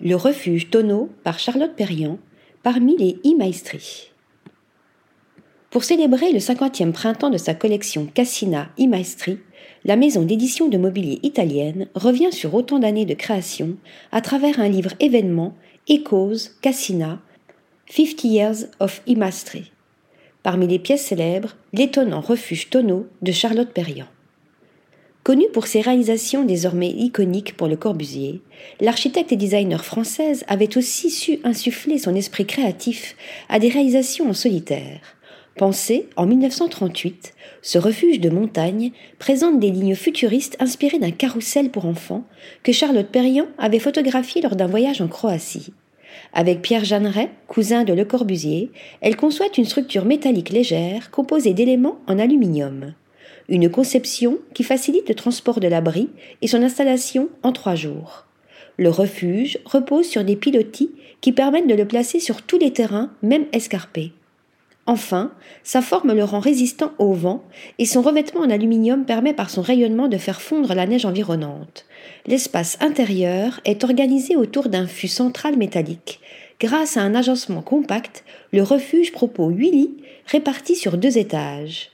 Le refuge Tonneau par Charlotte Perriand, parmi les e-maestri. Pour célébrer le 50e printemps de sa collection Cassina e-maestri, la maison d'édition de mobilier italienne revient sur autant d'années de création à travers un livre événement Echoes Cassina 50 Years of e-maestri. Parmi les pièces célèbres, l'étonnant refuge Tonneau de Charlotte Perriand. Connue pour ses réalisations désormais iconiques pour le Corbusier, l'architecte et designer française avait aussi su insuffler son esprit créatif à des réalisations en solitaire. Pensé en 1938, ce refuge de montagne présente des lignes futuristes inspirées d'un carrousel pour enfants que Charlotte Perriand avait photographié lors d'un voyage en Croatie. Avec Pierre Jeanneret, cousin de Le Corbusier, elle conçoit une structure métallique légère composée d'éléments en aluminium une conception qui facilite le transport de l'abri et son installation en trois jours. Le refuge repose sur des pilotis qui permettent de le placer sur tous les terrains, même escarpés. Enfin, sa forme le rend résistant au vent et son revêtement en aluminium permet par son rayonnement de faire fondre la neige environnante. L'espace intérieur est organisé autour d'un fût central métallique. Grâce à un agencement compact, le refuge propose huit lits répartis sur deux étages.